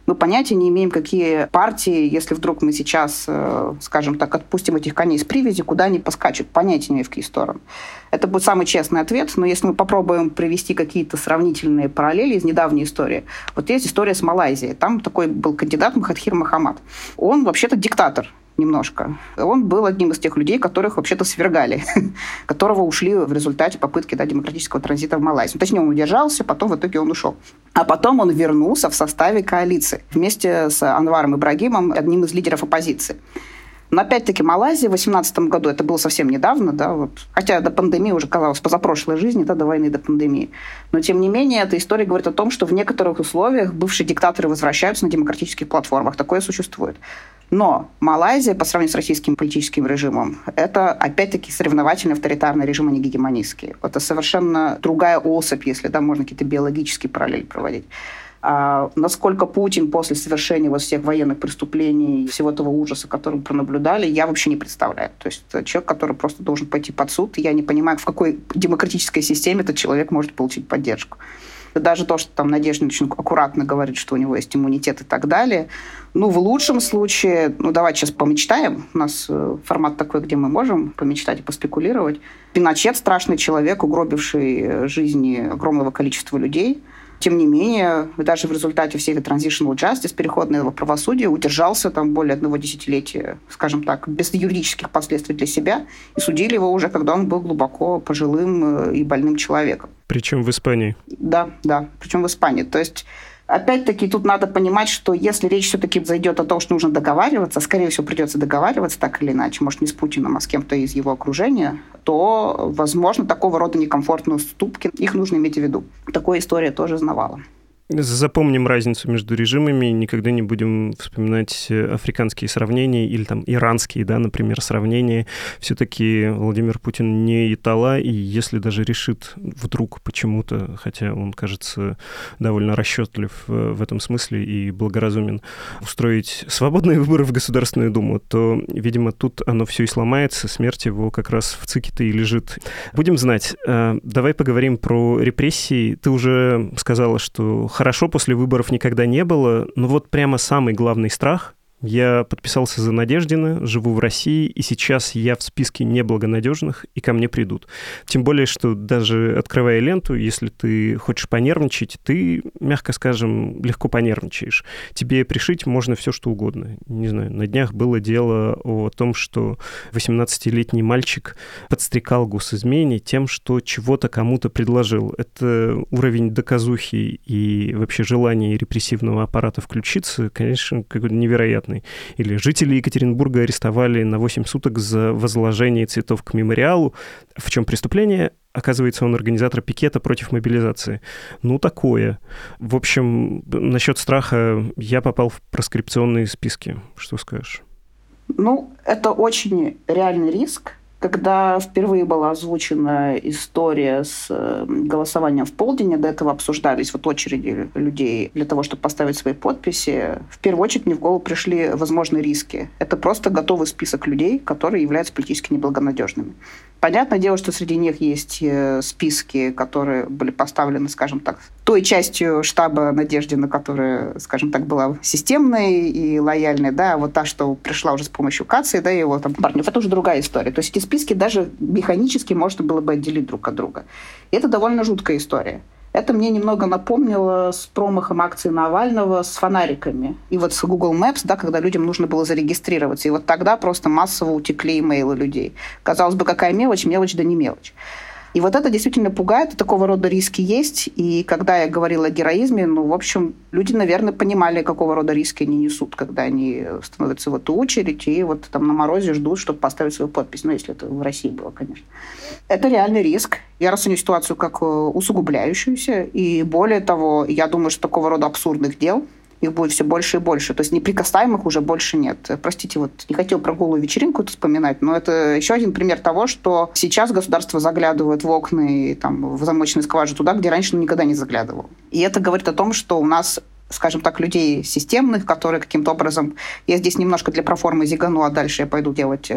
мы понятия не имеем, какие партии, если вдруг мы сейчас, э, скажем так, отпустим этих коней с привязи, куда они поскачут, понятия не имеем, в какие стороны. Это будет самый честный ответ, но если мы попробуем привести какие-то сравнительные параллели из недавней истории. Вот есть история с Малайзией. Там такой был кандидат Махатхир Махамад. Он вообще-то диктатор немножко. Он был одним из тех людей, которых вообще-то свергали, которого ушли в результате попытки да, демократического транзита в Малайзию. Точнее, он удержался, потом в итоге он ушел. А потом он вернулся в составе коалиции вместе с Анваром Ибрагимом, одним из лидеров оппозиции. Но опять-таки Малайзия в 2018 году, это было совсем недавно, да, вот, хотя до пандемии уже казалось позапрошлой жизни, да, до войны, до пандемии. Но тем не менее, эта история говорит о том, что в некоторых условиях бывшие диктаторы возвращаются на демократических платформах. Такое существует. Но Малайзия, по сравнению с российским политическим режимом, это, опять-таки, соревновательный авторитарный режим, а не гегемонистский. Это совершенно другая особь, если да, можно какие-то биологические параллели проводить. А насколько Путин после совершения вот всех военных преступлений, всего того ужаса, который мы пронаблюдали, я вообще не представляю. То есть человек, который просто должен пойти под суд, я не понимаю, в какой демократической системе этот человек может получить поддержку. Даже то, что там Надежда очень аккуратно говорит, что у него есть иммунитет и так далее. Ну, в лучшем случае, ну, давайте сейчас помечтаем. У нас э, формат такой, где мы можем помечтать и поспекулировать. Пиночет – страшный человек, угробивший э, жизни огромного количества людей – тем не менее, даже в результате всей этой transitional justice, переходного правосудия, удержался там более одного десятилетия, скажем так, без юридических последствий для себя, и судили его уже, когда он был глубоко пожилым э, и больным человеком. Причем в Испании. Да, да, причем в Испании. То есть Опять-таки, тут надо понимать, что если речь все-таки зайдет о том, что нужно договариваться, скорее всего, придется договариваться так или иначе, может, не с Путиным, а с кем-то из его окружения, то, возможно, такого рода некомфортные уступки, их нужно иметь в виду. Такая история тоже знавала. Запомним разницу между режимами, никогда не будем вспоминать э, африканские сравнения или там иранские, да, например, сравнения. Все-таки Владимир Путин не Итала, и если даже решит вдруг почему-то, хотя он кажется довольно расчетлив э, в этом смысле и благоразумен, устроить свободные выборы в Государственную Думу, то, видимо, тут оно все и сломается, смерть его как раз в цике-то и лежит. Будем знать. Э, давай поговорим про репрессии. Ты уже сказала, что хорошо после выборов никогда не было, но вот прямо самый главный страх я подписался за Надеждина, живу в России, и сейчас я в списке неблагонадежных, и ко мне придут. Тем более, что даже открывая ленту, если ты хочешь понервничать, ты, мягко скажем, легко понервничаешь. Тебе пришить можно все, что угодно. Не знаю, на днях было дело о том, что 18-летний мальчик подстрекал госизмене тем, что чего-то кому-то предложил. Это уровень доказухи и вообще желание репрессивного аппарата включиться, конечно, какой-то невероятный непонятный. Или жители Екатеринбурга арестовали на 8 суток за возложение цветов к мемориалу. В чем преступление? Оказывается, он организатор пикета против мобилизации. Ну, такое. В общем, насчет страха я попал в проскрипционные списки. Что скажешь? Ну, это очень реальный риск, когда впервые была озвучена история с э, голосованием в полдень, до этого обсуждались вот очереди людей для того, чтобы поставить свои подписи, в первую очередь мне в голову пришли возможные риски. Это просто готовый список людей, которые являются политически неблагонадежными. Понятное дело, что среди них есть э, списки, которые были поставлены, скажем так, той частью штаба Надеждина, которая, скажем так, была системной и лояльной, да, вот та, что пришла уже с помощью КАЦИ, да, и его там партнеров, это уже другая история. То есть эти списки даже механически можно было бы отделить друг от друга. И это довольно жуткая история. Это мне немного напомнило с промахом акции Навального с фонариками. И вот с Google Maps, да, когда людям нужно было зарегистрироваться. И вот тогда просто массово утекли имейлы людей. Казалось бы, какая мелочь, мелочь да не мелочь. И вот это действительно пугает, и такого рода риски есть. И когда я говорила о героизме, ну, в общем, люди, наверное, понимали, какого рода риски они несут, когда они становятся в эту очередь и вот там на морозе ждут, чтобы поставить свою подпись. Ну, если это в России было, конечно. Это реальный риск. Я расцениваю ситуацию как э, усугубляющуюся. И более того, я думаю, что такого рода абсурдных дел – их будет все больше и больше. То есть неприкасаемых уже больше нет. Простите, вот не хотел про голую вечеринку это вспоминать, но это еще один пример того, что сейчас государство заглядывает в окна и там, в замочные скважины туда, где раньше никогда не заглядывал. И это говорит о том, что у нас скажем так, людей системных, которые каким-то образом... Я здесь немножко для проформы зигану, а дальше я пойду делать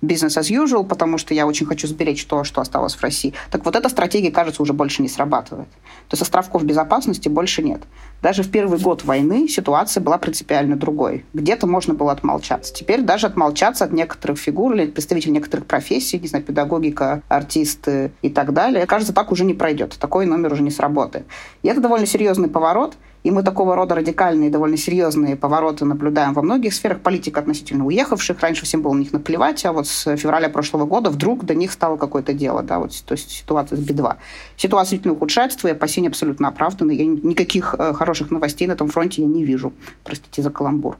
бизнес as usual, потому что я очень хочу сберечь то, что осталось в России. Так вот эта стратегия, кажется, уже больше не срабатывает. То есть островков безопасности больше нет. Даже в первый год войны ситуация была принципиально другой. Где-то можно было отмолчаться. Теперь даже отмолчаться от некоторых фигур или представителей некоторых профессий, не знаю, педагогика, артисты и так далее, кажется, так уже не пройдет. Такой номер уже не сработает. И это довольно серьезный поворот – и мы такого рода радикальные, довольно серьезные повороты наблюдаем во многих сферах политик относительно уехавших. Раньше всем было на них наплевать, а вот с февраля прошлого года вдруг до них стало какое-то дело. Да, вот, то есть ситуация с Би-2. Ситуация действительно ухудшается, твои опасения абсолютно оправданы. Я никаких э, хороших новостей на этом фронте я не вижу. Простите за каламбур.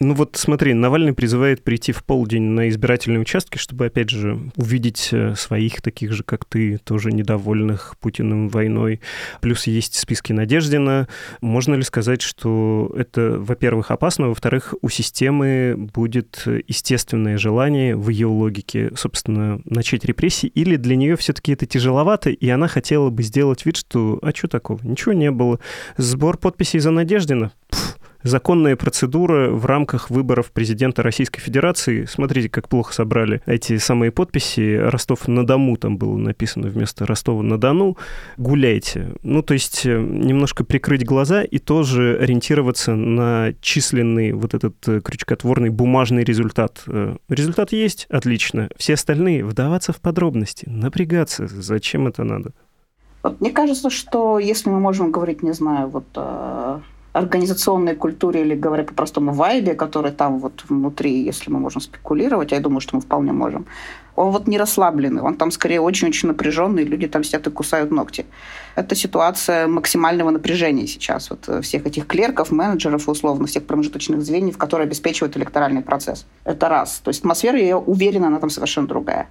Ну вот смотри, Навальный призывает прийти в полдень на избирательные участки, чтобы, опять же, увидеть э, своих таких же, как ты, тоже недовольных Путиным войной. Плюс есть списки Надеждина. Можно ли сказать, что это, во-первых, опасно, во-вторых, у системы будет естественное желание в ее логике, собственно, начать репрессии, или для нее все-таки это тяжеловато, и она хотела бы сделать вид, что а что такого, ничего не было. Сбор подписей за Надеждина? Пфф, законная процедура в рамках выборов президента Российской Федерации. Смотрите, как плохо собрали эти самые подписи. Ростов-на-Дому там было написано вместо Ростова-на-Дону. Гуляйте. Ну, то есть э, немножко прикрыть глаза и тоже ориентироваться на численный вот этот э, крючкотворный бумажный результат. Э, результат есть? Отлично. Все остальные вдаваться в подробности, напрягаться. Зачем это надо? Вот мне кажется, что если мы можем говорить, не знаю, вот организационной культуре или, говоря по-простому, вайбе, который там вот внутри, если мы можем спекулировать, я думаю, что мы вполне можем, он вот не расслабленный, он там скорее очень-очень напряженный, люди там сидят и кусают ногти. Это ситуация максимального напряжения сейчас вот э, всех этих клерков, менеджеров, условно, всех промежуточных звеньев, которые обеспечивают электоральный процесс. Это раз. То есть атмосфера, я уверена, она там совершенно другая.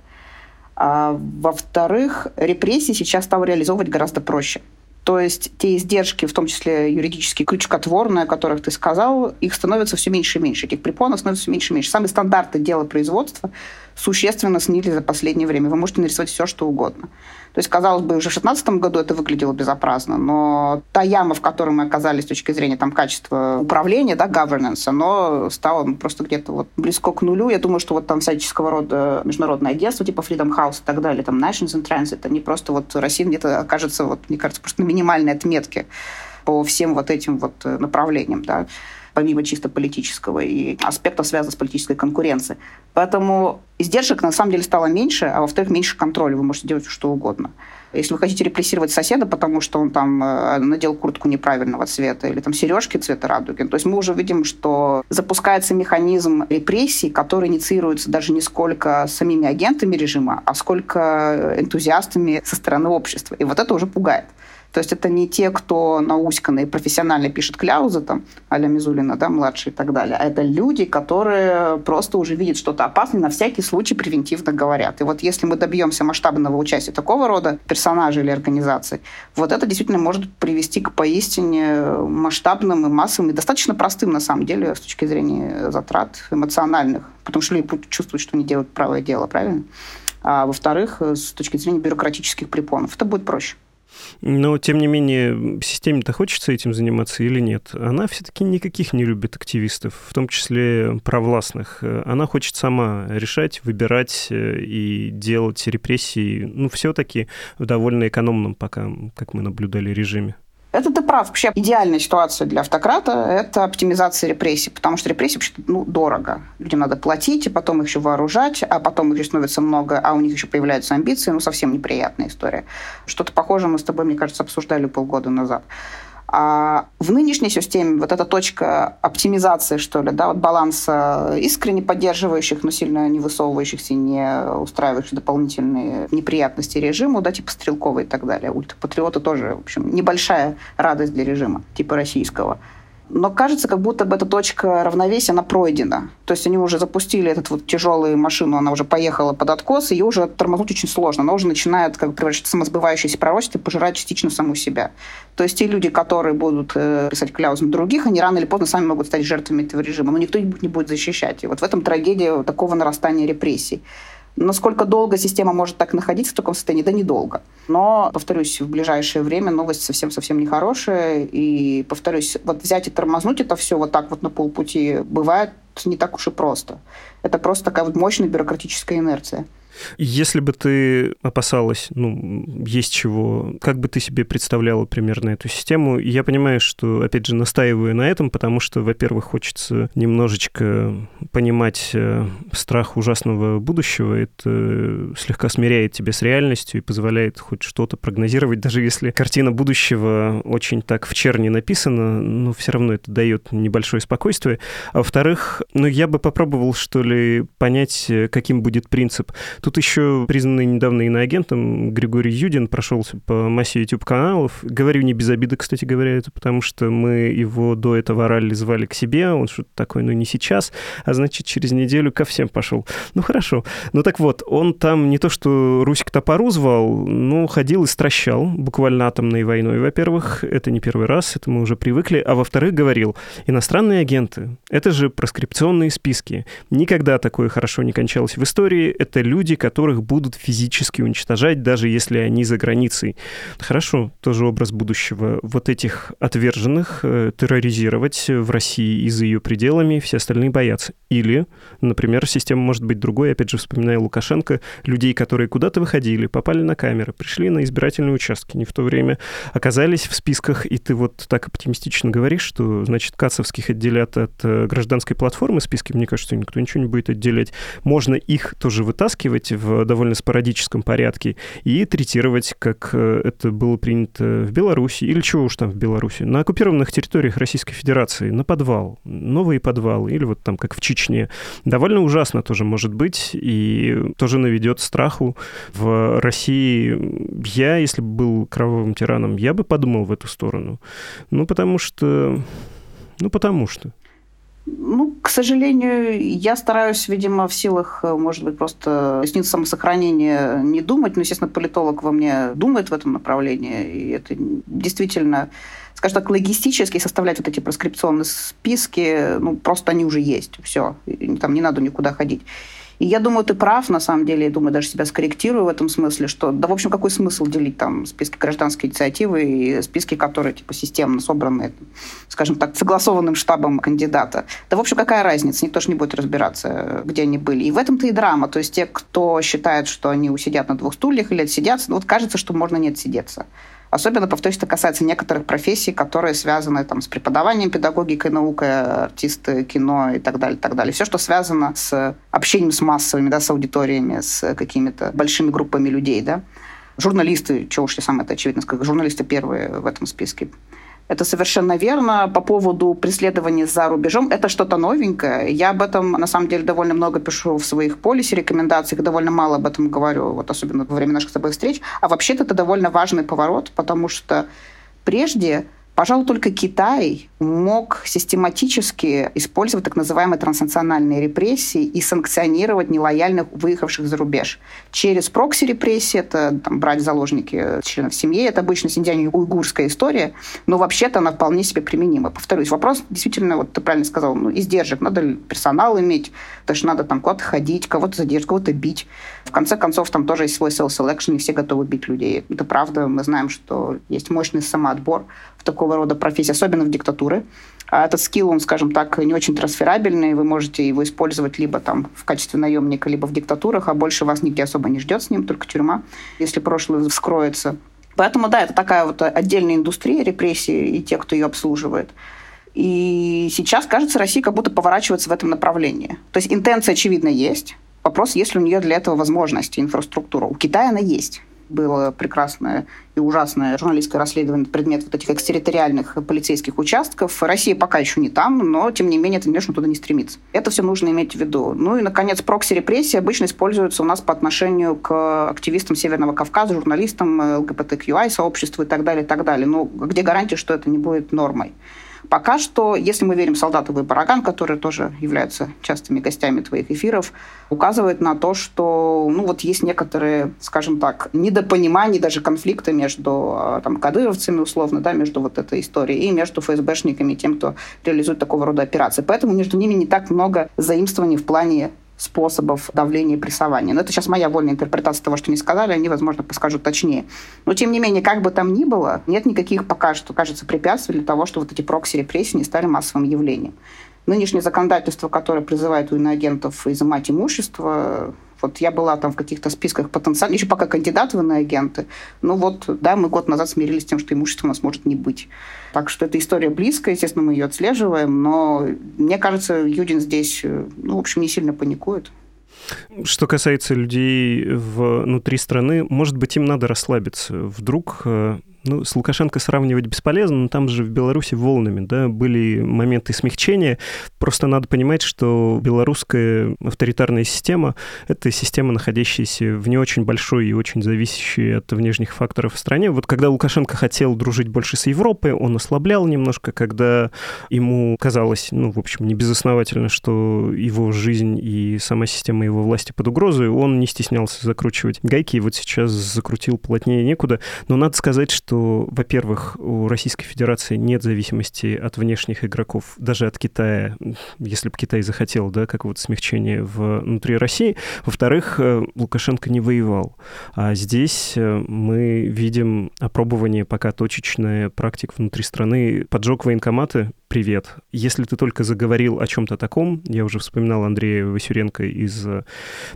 А, во-вторых, репрессии сейчас стало реализовывать гораздо проще. То есть те издержки, в том числе юридические, крючкотворные, о которых ты сказал, их становится все меньше и меньше. Этих препонов становится все меньше и меньше. Самые стандарты дела производства существенно снизили за последнее время. Вы можете нарисовать все, что угодно. То есть, казалось бы, уже в 2016 году это выглядело безопасно, но та яма, в которой мы оказались с точки зрения там, качества управления, да, governance, оно стало просто где-то вот близко к нулю. Я думаю, что вот там всяческого рода международные агентства типа Freedom House и так далее, там Nations in Transit, они просто вот Россия где-то окажется, вот, мне кажется, просто на минимальной отметке по всем вот этим вот направлениям, да помимо чисто политического и аспектов, связанных с политической конкуренцией. Поэтому издержек на самом деле стало меньше, а во-вторых, меньше контроля. Вы можете делать что угодно. Если вы хотите репрессировать соседа, потому что он там э, надел куртку неправильного цвета или там сережки цвета радуги, то есть мы уже видим, что запускается механизм репрессий, который инициируется даже не сколько самими агентами режима, а сколько энтузиастами со стороны общества. И вот это уже пугает. То есть это не те, кто науськанно и профессионально пишет кляузы, там, а-ля Мизулина, да, младший и так далее, а это люди, которые просто уже видят что-то опасное, на всякий случай превентивно говорят. И вот если мы добьемся масштабного участия такого рода персонажей или организаций, вот это действительно может привести к поистине масштабным и массовым, и достаточно простым, на самом деле, с точки зрения затрат эмоциональных, потому что люди чувствовать, что они делают правое дело, правильно? А во-вторых, с точки зрения бюрократических препонов, это будет проще. Но, тем не менее, системе-то хочется этим заниматься или нет? Она все-таки никаких не любит активистов, в том числе провластных. Она хочет сама решать, выбирать э, и делать репрессии, ну, все-таки в довольно экономном пока, как мы наблюдали, режиме. Это ты прав. Вообще идеальная ситуация для автократа – это оптимизация репрессий, потому что репрессии вообще ну, дорого. Людям надо платить, и потом их еще вооружать, а потом их еще становится много, а у них еще появляются амбиции. Ну, совсем неприятная история. Что-то похожее мы с тобой, мне кажется, обсуждали полгода назад. А в нынешней системе вот эта точка оптимизации, что ли, да, вот баланса искренне поддерживающих, но сильно не высовывающихся, не устраивающих дополнительные неприятности режиму, да, типа Стрелкова и так далее. Ультрапатриоты тоже, в общем, небольшая радость для режима, типа российского но кажется, как будто бы эта точка равновесия, она пройдена. То есть они уже запустили эту вот тяжелую машину, она уже поехала под откос, и ее уже тормознуть очень сложно. Она уже начинает как бы превращаться в самосбывающееся пророчество и пожирать частично саму себя. То есть те люди, которые будут э, писать кляузы других, они рано или поздно сами могут стать жертвами этого режима, но никто не будет защищать. И вот в этом трагедия такого нарастания репрессий. Насколько долго система может так находиться в таком состоянии? Да недолго. Но, повторюсь, в ближайшее время новость совсем-совсем нехорошая. И, повторюсь, вот взять и тормознуть это все вот так вот на полпути бывает не так уж и просто. Это просто такая вот мощная бюрократическая инерция. Если бы ты опасалась, ну, есть чего, как бы ты себе представляла примерно эту систему? Я понимаю, что, опять же, настаиваю на этом, потому что, во-первых, хочется немножечко понимать э, страх ужасного будущего. Это слегка смиряет тебя с реальностью и позволяет хоть что-то прогнозировать, даже если картина будущего очень так в черне написана, но все равно это дает небольшое спокойствие. А во-вторых, ну, я бы попробовал, что ли, понять, э, каким будет принцип. Тут еще признанный недавно иноагентом Григорий Юдин прошелся по массе YouTube-каналов. Говорю не без обиды, кстати говоря, это потому что мы его до этого орали, звали к себе, он что-то такое, ну не сейчас, а значит через неделю ко всем пошел. Ну хорошо. Ну так вот, он там не то что Русь к топору звал, ну ходил и стращал, буквально атомной войной, во-первых, это не первый раз, это мы уже привыкли, а во-вторых говорил, иностранные агенты, это же проскрипционные списки. Никогда такое хорошо не кончалось в истории, это люди, люди, которых будут физически уничтожать, даже если они за границей. Хорошо, тоже образ будущего. Вот этих отверженных э, терроризировать в России и за ее пределами, все остальные боятся. Или, например, система может быть другой, опять же, вспоминая Лукашенко, людей, которые куда-то выходили, попали на камеры, пришли на избирательные участки не в то время, оказались в списках, и ты вот так оптимистично говоришь, что, значит, кацовских отделят от э, гражданской платформы списки, мне кажется, никто ничего не будет отделять. Можно их тоже вытаскивать в довольно спорадическом порядке и третировать, как э, это было принято в Беларуси, или чего уж там в Беларуси, на оккупированных территориях Российской Федерации, на подвал, новые подвалы, или вот там, как в Чечне. Довольно ужасно тоже может быть, и тоже наведет страху. В России я, если бы был кровавым тираном, я бы подумал в эту сторону. Ну, потому что... Ну, потому что. Ну, к сожалению, я стараюсь, видимо, в силах, может быть, просто снит самосохранения не думать. Но, естественно, политолог во мне думает в этом направлении. И это действительно, скажем так, логистически составлять вот эти проскрипционные списки, ну, просто они уже есть. Все. Там не надо никуда ходить. И я думаю, ты прав, на самом деле, я думаю, даже себя скорректирую в этом смысле, что, да, в общем, какой смысл делить там списки гражданской инициативы и списки, которые, типа, системно собраны, скажем так, согласованным штабом кандидата. Да, в общем, какая разница? Никто же не будет разбираться, где они были. И в этом-то и драма. То есть те, кто считает, что они усидят на двух стульях или отсидятся, вот кажется, что можно не отсидеться. Особенно, повторюсь, это касается некоторых профессий, которые связаны там, с преподаванием педагогикой, наукой, артисты, кино и так далее, так далее. Все, что связано с общением с массовыми, да, с аудиториями, с какими-то большими группами людей. Да. Журналисты, чего уж я сам это очевидно скажу, журналисты первые в этом списке. Это совершенно верно. По поводу преследования за рубежом, это что-то новенькое. Я об этом, на самом деле, довольно много пишу в своих полисе рекомендациях, довольно мало об этом говорю, вот особенно во время наших с тобой встреч. А вообще-то это довольно важный поворот, потому что прежде Пожалуй, только Китай мог систематически использовать так называемые транснациональные репрессии и санкционировать нелояльных, выехавших за рубеж. Через прокси-репрессии, это там, брать заложники членов семьи, это обычно синьцзянь-уйгурская история, но вообще-то она вполне себе применима. Повторюсь, вопрос действительно, вот ты правильно сказал, ну, издержек. Надо ли персонал иметь, даже надо там куда-то ходить, кого-то задержать, кого-то бить. В конце концов, там тоже есть свой self-selection, не все готовы бить людей. Это правда, мы знаем, что есть мощный самоотбор в такого рода профессии, особенно в диктатуры. А этот скилл, он, скажем так, не очень трансферабельный. Вы можете его использовать либо там в качестве наемника, либо в диктатурах, а больше вас нигде особо не ждет с ним, только тюрьма, если прошлое вскроется. Поэтому, да, это такая вот отдельная индустрия репрессий и те, кто ее обслуживает. И сейчас, кажется, Россия как будто поворачивается в этом направлении. То есть интенция, очевидно, есть. Вопрос, есть ли у нее для этого возможности, инфраструктура. У Китая она есть было прекрасное и ужасное журналистское расследование предмет вот этих экстерриториальных полицейских участков. Россия пока еще не там, но, тем не менее, это конечно туда не стремится. Это все нужно иметь в виду. Ну и, наконец, прокси-репрессии обычно используются у нас по отношению к активистам Северного Кавказа, журналистам, ЛГБТQI-сообществу и так далее, и так далее. Но где гарантия, что это не будет нормой? Пока что, если мы верим Солдатову и Бараган, которые тоже являются частыми гостями твоих эфиров, указывает на то, что ну, вот есть некоторые, скажем так, недопонимания, даже конфликты между а, там, кадыровцами, условно, да, между вот этой историей и между ФСБшниками тем, кто реализует такого рода операции. Поэтому между ними не так много заимствований в плане способов давления и прессования. Но это сейчас моя вольная интерпретация того, что они сказали, они, возможно, подскажут точнее. Но, тем не менее, как бы там ни было, нет никаких пока что, кажется, препятствий для того, что вот эти прокси-репрессии не стали массовым явлением. Нынешнее законодательство, которое призывает у иноагентов изымать имущество, вот я была там в каких-то списках потенциально, еще пока кандидат в иноагенты. Ну вот, да, мы год назад смирились с тем, что имущество у нас может не быть. Так что эта история близкая, естественно, мы ее отслеживаем, но мне кажется, Юдин здесь, э, ну, в общем, не сильно паникует. Что касается людей внутри страны, может быть, им надо расслабиться. Вдруг э, ну, с Лукашенко сравнивать бесполезно, но там же в Беларуси волнами, да, были моменты смягчения. Просто надо понимать, что белорусская авторитарная система — это система, находящаяся в не очень большой и очень зависящей от внешних факторов в стране. Вот когда Лукашенко хотел дружить больше с Европой, он ослаблял немножко, когда ему казалось, ну, в общем, не безосновательно, что его жизнь и сама система его власти под угрозой, он не стеснялся закручивать гайки, и вот сейчас закрутил плотнее некуда. Но надо сказать, что что, во-первых, у Российской Федерации нет зависимости от внешних игроков, даже от Китая, если бы Китай захотел, да, какого-то смягчения внутри России. Во-вторых, э, Лукашенко не воевал. А здесь э, мы видим опробование пока точечная практик внутри страны. Поджог военкоматы привет. Если ты только заговорил о чем-то таком, я уже вспоминал Андрея Васюренко из э,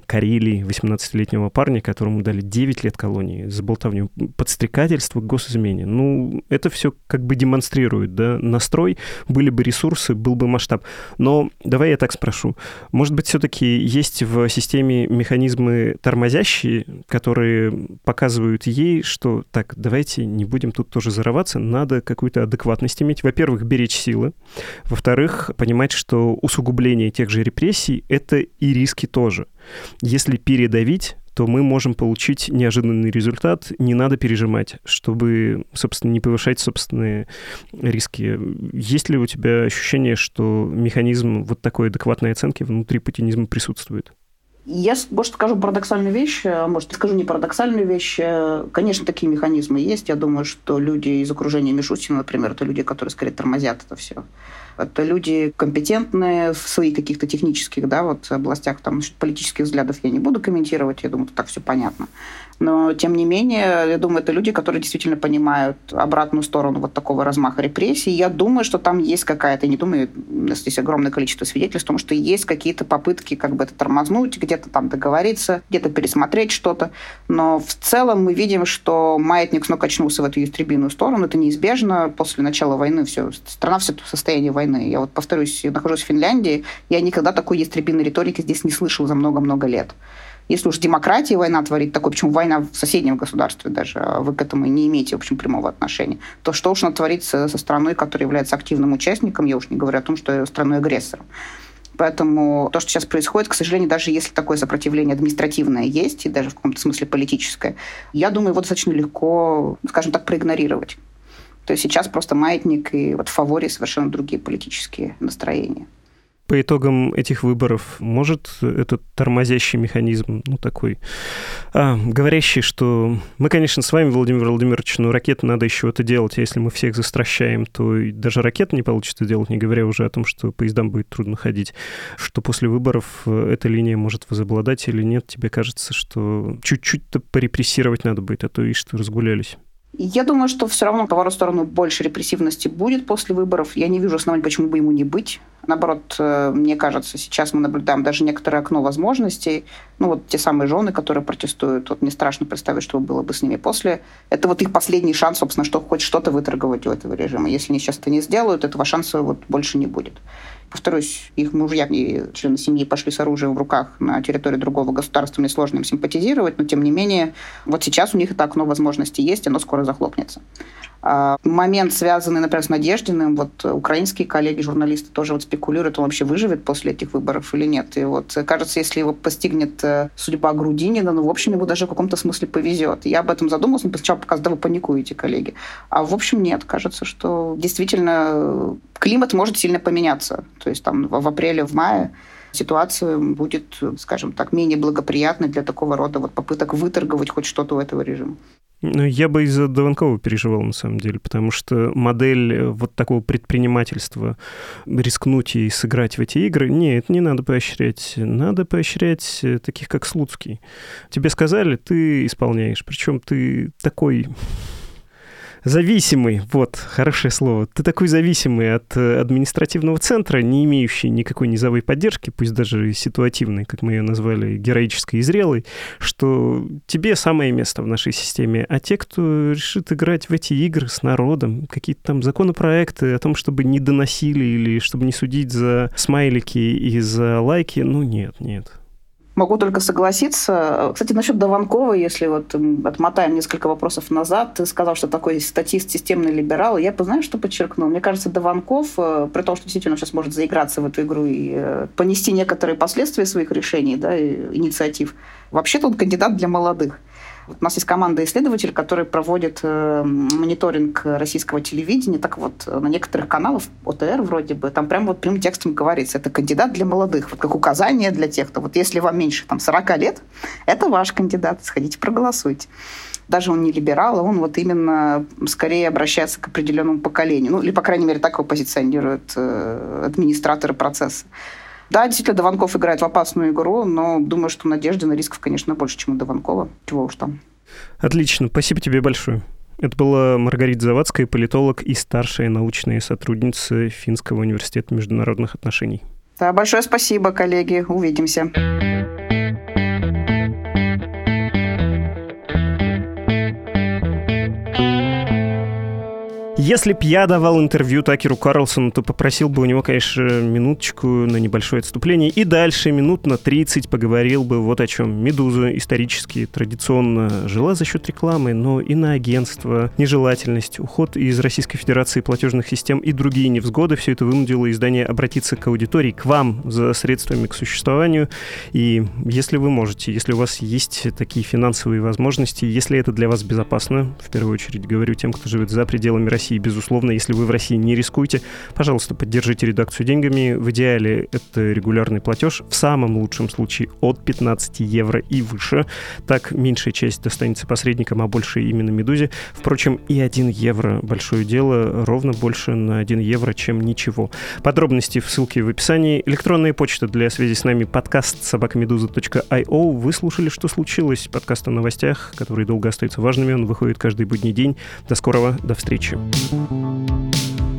Карелии, 18-летнего парня, которому дали 9 лет колонии за болтовню. Подстрекательство к госизмене. Ну, это все как бы демонстрирует, да, настрой, были бы ресурсы, был бы масштаб. Но давай я так спрошу. Может быть, все-таки есть в системе механизмы тормозящие, которые показывают ей, что так, давайте не будем тут тоже зарываться, надо какую-то адекватность иметь. Во-первых, беречь силы, силы. Во-вторых, понимать, что усугубление тех же репрессий — это и риски тоже. Если передавить, то мы можем получить неожиданный результат. Не надо пережимать, чтобы, собственно, не повышать собственные риски. Есть ли у тебя ощущение, что механизм вот такой адекватной оценки внутри путинизма присутствует? Я, может, скажу парадоксальную вещь, а может, скажу не парадоксальную вещь. Конечно, такие механизмы есть. Я думаю, что люди из окружения Мишустина, например, это люди, которые скорее тормозят это все. Это люди компетентные в своих каких-то технических да, вот, областях. Там, политических взглядов я не буду комментировать. Я думаю, так все понятно. Но, тем не менее, я думаю, это люди, которые действительно понимают обратную сторону вот такого размаха репрессий. Я думаю, что там есть какая-то, не думаю, здесь огромное количество свидетельств, потому что есть какие-то попытки как бы это тормознуть, где-то там договориться, где-то пересмотреть что-то. Но в целом мы видим, что маятник снова качнулся в эту ястребиную сторону. Это неизбежно. После начала войны все, страна все в состоянии войны. Я вот повторюсь, я нахожусь в Финляндии, я никогда такой ястребиной риторики здесь не слышал за много-много лет. Если уж демократия война творит такое, почему война в соседнем государстве даже, а вы к этому не имеете, в общем, прямого отношения, то что уж она творит со страной, которая является активным участником, я уж не говорю о том, что страной-агрессором. Поэтому то, что сейчас происходит, к сожалению, даже если такое сопротивление административное есть, и даже в каком-то смысле политическое, я думаю, его достаточно легко, скажем так, проигнорировать. То есть сейчас просто маятник и вот в фаворе совершенно другие политические настроения по итогам этих выборов может этот тормозящий механизм, ну, такой, а, говорящий, что мы, конечно, с вами, Владимир Владимирович, но ракеты надо еще это делать, а если мы всех застращаем, то даже ракеты не получится делать, не говоря уже о том, что поездам будет трудно ходить, что после выборов э, эта линия может возобладать или нет, тебе кажется, что чуть-чуть-то порепрессировать надо будет, а то и что разгулялись? Я думаю, что все равно, по сторону, больше репрессивности будет после выборов. Я не вижу оснований, почему бы ему не быть. Наоборот, э, мне кажется, сейчас мы наблюдаем даже некоторое окно возможностей. Ну, вот те самые жены, которые протестуют, вот мне страшно представить, что было бы с ними после. Это вот их последний шанс, собственно, что хоть что-то выторговать у этого режима. Если они сейчас это не сделают, этого шанса вот больше не будет. Повторюсь, их мужья и члены семьи пошли с оружием в руках на территорию другого государства, мне сложно им симпатизировать, но тем не менее, вот сейчас у них это окно возможности есть, оно скоро захлопнется. А, момент, связанный, например, с Надеждиным, вот украинские коллеги, журналисты тоже вот спекулируют, он вообще выживет после этих выборов или нет. И вот кажется, если его постигнет э, судьба Грудинина, ну, в общем, ему даже в каком-то смысле повезет. Я об этом задумался, сначала показал, да вы паникуете, коллеги. А в общем, нет. Кажется, что действительно э, климат может сильно поменяться. То есть там в апреле, в мае ситуация будет, скажем так, менее благоприятной для такого рода вот попыток выторговать хоть что-то у этого режима. Ну, я бы из-за Дованкова переживал, на самом деле, потому что модель э, вот такого предпринимательства, рискнуть и сыграть в эти игры, нет, не надо поощрять. Надо поощрять э, таких, как Слуцкий. Тебе сказали, ты исполняешь. Причем ты такой зависимый, вот, хорошее слово. Ты такой зависимый от э, административного центра, не имеющий никакой низовой поддержки, пусть даже ситуативной, как мы ее назвали, героической и зрелой, что тебе самое место в нашей системе. А те, кто решит играть в эти игры с народом, какие-то там законопроекты о том, чтобы не доносили или чтобы не судить за смайлики и за лайки, ну нет, нет. Могу только согласиться. Кстати, насчет Дованкова, если вот отмотаем несколько вопросов назад, ты сказал, что такой статист, системный либерал. Я знаешь, что подчеркнул? Мне кажется, Дованков, э, при том, что действительно сейчас может заиграться в эту игру и э, понести некоторые последствия своих решений, да, инициатив, вообще-то он кандидат для молодых. У нас есть команда исследователей, которые проводят э, мониторинг российского телевидения. Так вот, на некоторых каналах, ОТР вроде бы, там прямо вот прямым текстом говорится, это кандидат для молодых, вот как указание для тех, кто вот если вам меньше там 40 лет, это ваш кандидат, сходите проголосуйте. даже он не либерал, а он вот именно скорее обращается к определенному поколению. Ну, или, по крайней мере, так его позиционируют э, администраторы процесса. Да, действительно, Дованков играет в опасную игру, но думаю, что надежды на рисков, конечно, больше, чем у Дованкова. Чего уж там. Отлично. Спасибо тебе большое. Это была Маргарита Завадская, политолог и старшая научная сотрудница Финского университета международных отношений. Да, большое спасибо, коллеги. Увидимся. Если б я давал интервью Такеру Карлсону, то попросил бы у него, конечно, минуточку на небольшое отступление. И дальше минут на 30 поговорил бы вот о чем. «Медуза» исторически традиционно жила за счет рекламы, но и на агентство, нежелательность, уход из Российской Федерации платежных систем и другие невзгоды. Все это вынудило издание обратиться к аудитории, к вам за средствами к существованию. И если вы можете, если у вас есть такие финансовые возможности, если это для вас безопасно, в первую очередь говорю тем, кто живет за пределами России, России, безусловно, если вы в России не рискуете, пожалуйста, поддержите редакцию деньгами. В идеале это регулярный платеж, в самом лучшем случае от 15 евро и выше. Так меньшая часть достанется посредникам, а больше именно «Медузе». Впрочем, и 1 евро — большое дело, ровно больше на 1 евро, чем ничего. Подробности в ссылке в описании. Электронная почта для связи с нами подкаст собакамедуза.io. Вы слушали «Что случилось?» Подкаст о новостях, которые долго остаются важными. Он выходит каждый будний день. До скорого, до встречи. thank you